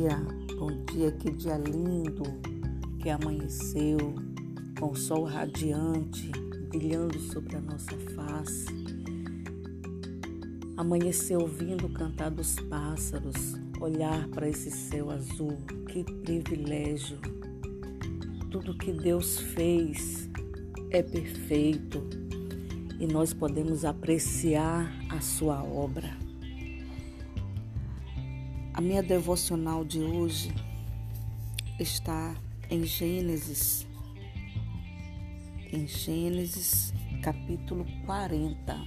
dia, bom dia, que dia lindo que amanheceu com o sol radiante brilhando sobre a nossa face. Amanhecer ouvindo cantar dos pássaros, olhar para esse céu azul, que privilégio. Tudo que Deus fez é perfeito e nós podemos apreciar a sua obra. A minha devocional de hoje está em Gênesis, em Gênesis capítulo 40.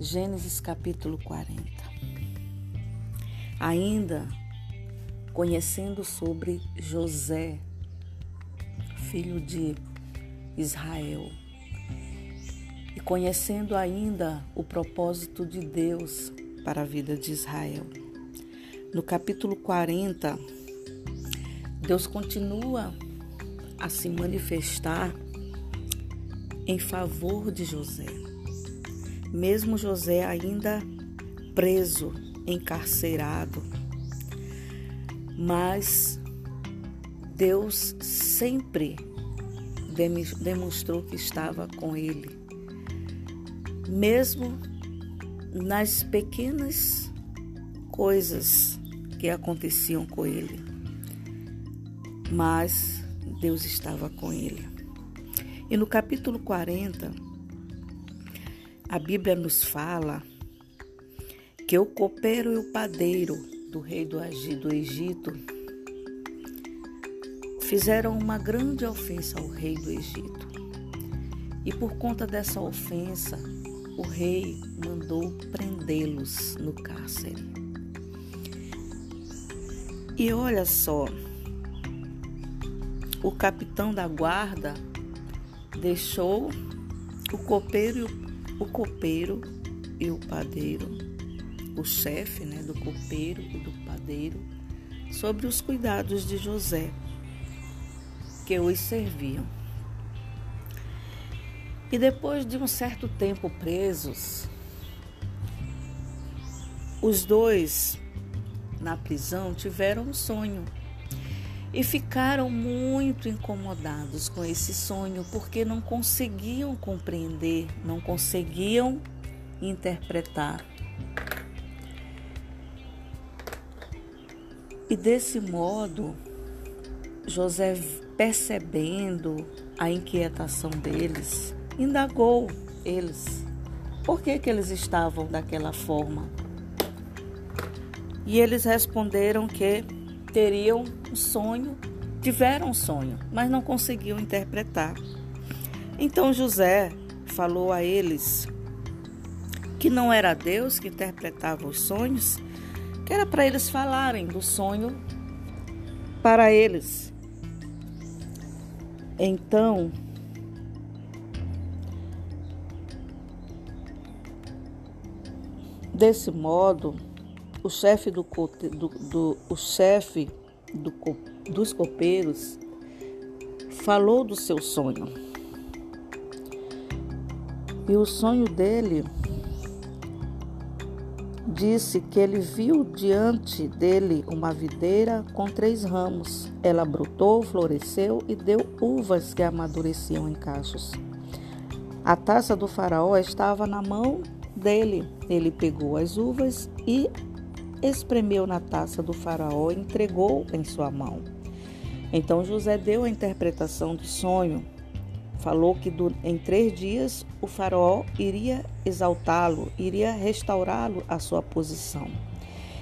Gênesis capítulo 40. Ainda conhecendo sobre José, filho de Israel, e conhecendo ainda o propósito de Deus para a vida de Israel. No capítulo 40, Deus continua a se manifestar em favor de José. Mesmo José ainda preso, encarcerado, mas Deus sempre demonstrou que estava com ele, mesmo nas pequenas coisas que aconteciam com ele. Mas Deus estava com ele. E no capítulo 40, a Bíblia nos fala que o copeiro e o padeiro do rei do, do Egito fizeram uma grande ofensa ao rei do Egito. E por conta dessa ofensa, o rei mandou prendê-los no cárcere. E olha só, o capitão da guarda deixou o copeiro, o copeiro e o padeiro, o chefe né, do copeiro e do padeiro, sobre os cuidados de José, que os serviam. E depois de um certo tempo presos, os dois na prisão tiveram um sonho e ficaram muito incomodados com esse sonho porque não conseguiam compreender, não conseguiam interpretar. E desse modo, José, percebendo a inquietação deles, indagou eles por que, que eles estavam daquela forma. E eles responderam que teriam um sonho, tiveram um sonho, mas não conseguiam interpretar. Então José falou a eles que não era Deus que interpretava os sonhos, que era para eles falarem do sonho para eles. Então, desse modo, o chefe do, do, do, o chefe do, dos copeiros falou do seu sonho. E o sonho dele disse que ele viu diante dele uma videira com três ramos. Ela brotou, floresceu e deu uvas que amadureciam em cachos. A taça do faraó estava na mão dele. Ele pegou as uvas e espremeu na taça do faraó e entregou em sua mão. Então José deu a interpretação do sonho. Falou que em três dias o faraó iria exaltá-lo, iria restaurá-lo à sua posição.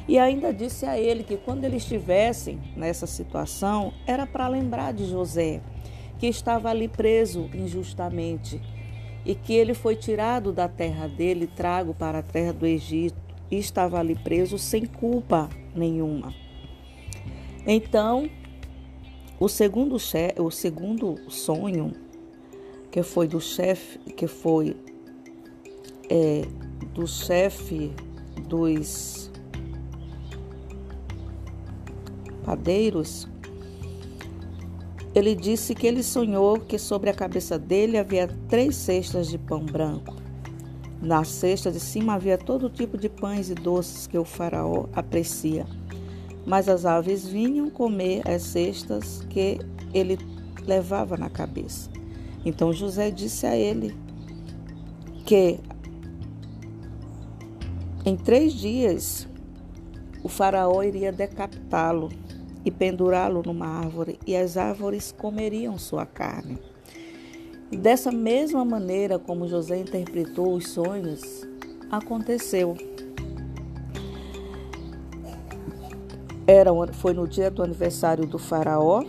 E ainda disse a ele que quando eles estivessem nessa situação, era para lembrar de José, que estava ali preso injustamente e que ele foi tirado da terra dele, trago para a terra do Egito e estava ali preso sem culpa nenhuma. Então, o segundo, o segundo sonho, que foi do chefe, que foi é, do chefe dos padeiros, ele disse que ele sonhou que sobre a cabeça dele havia três cestas de pão branco na cesta de cima havia todo tipo de pães e doces que o faraó aprecia. mas as aves vinham comer as cestas que ele levava na cabeça. Então José disse a ele que em três dias o faraó iria decapitá-lo e pendurá-lo numa árvore, e as árvores comeriam sua carne. Dessa mesma maneira como José interpretou os sonhos, aconteceu. Era, foi no dia do aniversário do faraó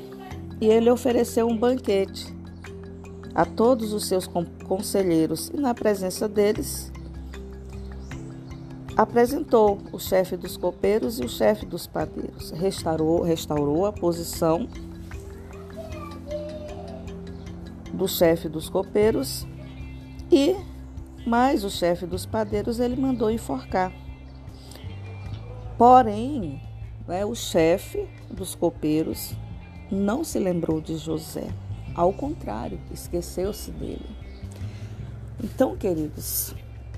e ele ofereceu um banquete a todos os seus conselheiros e na presença deles apresentou o chefe dos copeiros e o chefe dos padeiros. Restaurou, restaurou a posição do chefe dos copeiros e mais o chefe dos padeiros ele mandou enforcar. Porém, né, o chefe dos copeiros não se lembrou de José. Ao contrário, esqueceu-se dele. Então, queridos,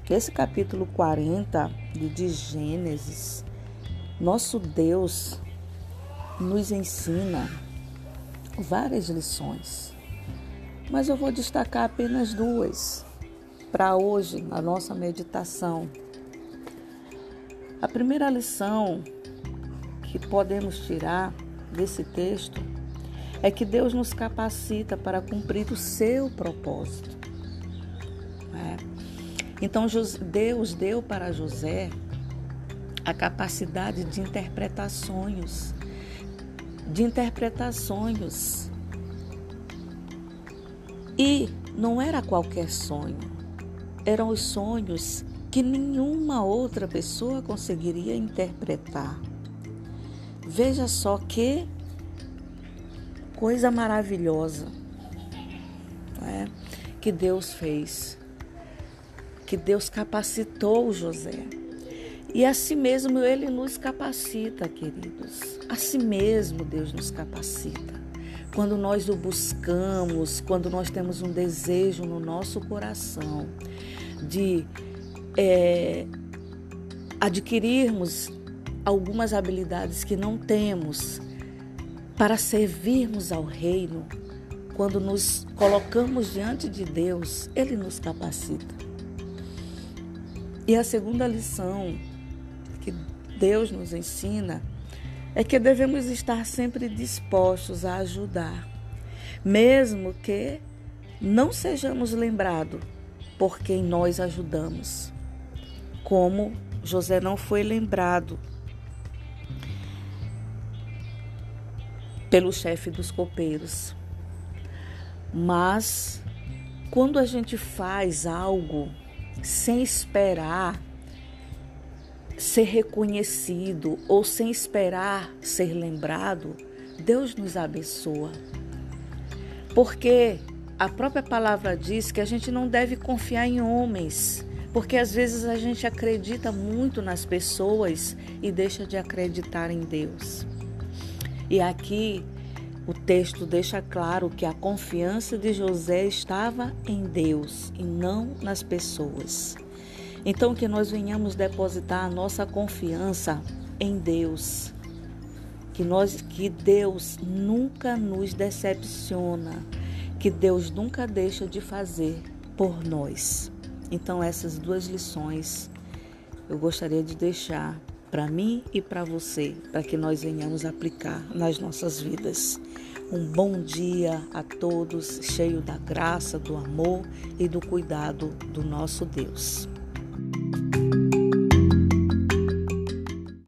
esse capítulo 40 de Gênesis, nosso Deus nos ensina várias lições, mas eu vou destacar apenas duas para hoje na nossa meditação. A primeira lição que podemos tirar desse texto é que Deus nos capacita para cumprir o seu propósito. É. Então Deus deu para José a capacidade de interpretar sonhos, de interpretar sonhos. E não era qualquer sonho, eram os sonhos que nenhuma outra pessoa conseguiria interpretar. Veja só que coisa maravilhosa é? que Deus fez, que Deus capacitou José. E assim mesmo ele nos capacita, queridos. Assim mesmo Deus nos capacita. Quando nós o buscamos, quando nós temos um desejo no nosso coração de é, adquirirmos algumas habilidades que não temos para servirmos ao Reino, quando nos colocamos diante de Deus, Ele nos capacita. E a segunda lição que Deus nos ensina é que devemos estar sempre dispostos a ajudar, mesmo que não sejamos lembrados por quem nós ajudamos. Como José não foi lembrado pelo chefe dos copeiros. Mas quando a gente faz algo sem esperar ser reconhecido ou sem esperar ser lembrado, Deus nos abençoa. Porque a própria palavra diz que a gente não deve confiar em homens, porque às vezes a gente acredita muito nas pessoas e deixa de acreditar em Deus. E aqui o texto deixa claro que a confiança de José estava em Deus e não nas pessoas. Então que nós venhamos depositar a nossa confiança em Deus. Que nós que Deus nunca nos decepciona, que Deus nunca deixa de fazer por nós. Então essas duas lições eu gostaria de deixar para mim e para você, para que nós venhamos aplicar nas nossas vidas. Um bom dia a todos, cheio da graça, do amor e do cuidado do nosso Deus.